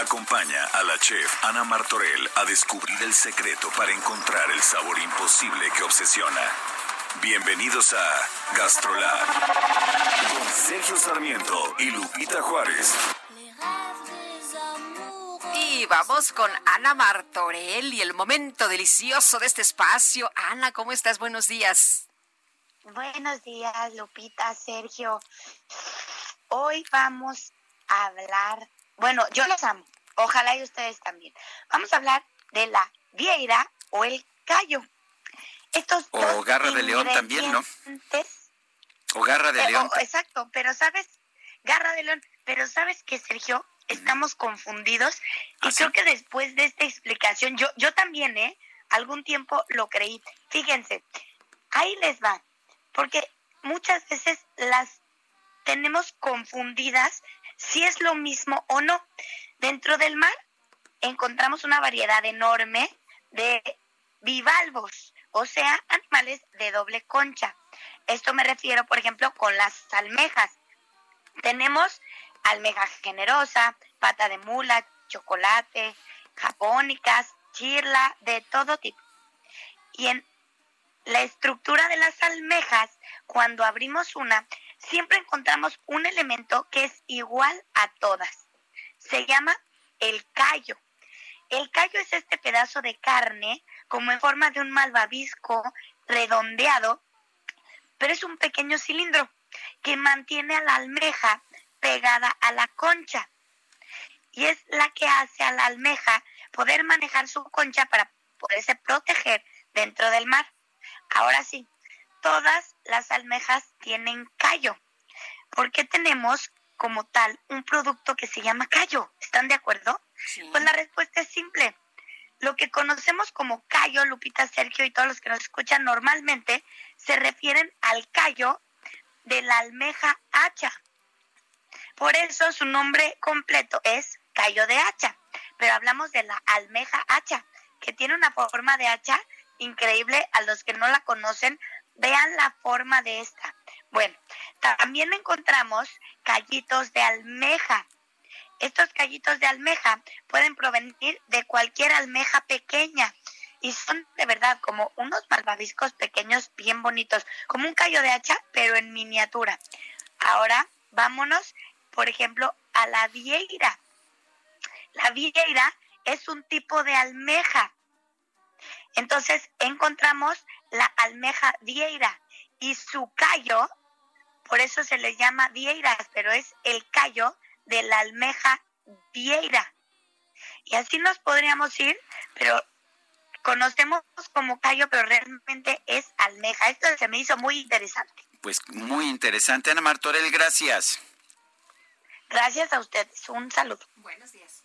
Acompaña a la chef Ana Martorell a descubrir el secreto para encontrar el sabor imposible que obsesiona. Bienvenidos a Gastrolab con Sergio Sarmiento y Lupita Juárez. Y vamos con Ana Martorell y el momento delicioso de este espacio. Ana, ¿cómo estás? Buenos días. Buenos días, Lupita, Sergio. Hoy vamos a hablar, bueno, yo los amo, ojalá y ustedes también. Vamos a hablar de la vieira o el callo. Estos O dos garra de león también, ¿no? O garra de Eh, león. oh, exacto, pero sabes, garra de león, pero sabes que Sergio, estamos confundidos y ¿Ah, creo que después de esta explicación, yo, yo también, ¿eh? Algún tiempo lo creí. Fíjense, ahí les va, porque muchas veces las tenemos confundidas si es lo mismo o no. Dentro del mar encontramos una variedad enorme de bivalvos, o sea, animales de doble concha. Esto me refiero, por ejemplo, con las almejas. Tenemos almeja generosa, pata de mula, chocolate, japónicas, chirla, de todo tipo. Y en la estructura de las almejas, cuando abrimos una, siempre encontramos un elemento que es igual a todas. Se llama el callo. El callo es este pedazo de carne como en forma de un malvavisco redondeado, pero es un pequeño cilindro que mantiene a la almeja pegada a la concha. Y es la que hace a la almeja poder manejar su concha para poderse proteger dentro del mar. Ahora sí, todas las almejas tienen callo. ¿Por qué tenemos como tal un producto que se llama callo? ¿Están de acuerdo? Pues la respuesta es simple. Lo que conocemos como callo, Lupita, Sergio y todos los que nos escuchan normalmente, se refieren al callo de la almeja hacha. Por eso su nombre completo es callo de hacha. Pero hablamos de la almeja hacha, que tiene una forma de hacha increíble. A los que no la conocen, vean la forma de esta. Bueno, también encontramos callitos de almeja. Estos callitos de almeja pueden provenir de cualquier almeja pequeña y son de verdad como unos malvaviscos pequeños bien bonitos, como un callo de hacha, pero en miniatura. Ahora vámonos, por ejemplo, a la vieira. La vieira es un tipo de almeja. Entonces encontramos la almeja vieira y su callo, por eso se le llama vieiras, pero es el callo de la almeja vieira. Y así nos podríamos ir, pero conocemos como callo, pero realmente es almeja. Esto se me hizo muy interesante. Pues muy interesante. Ana Martorell, gracias. Gracias a ustedes. Un saludo. Buenos días.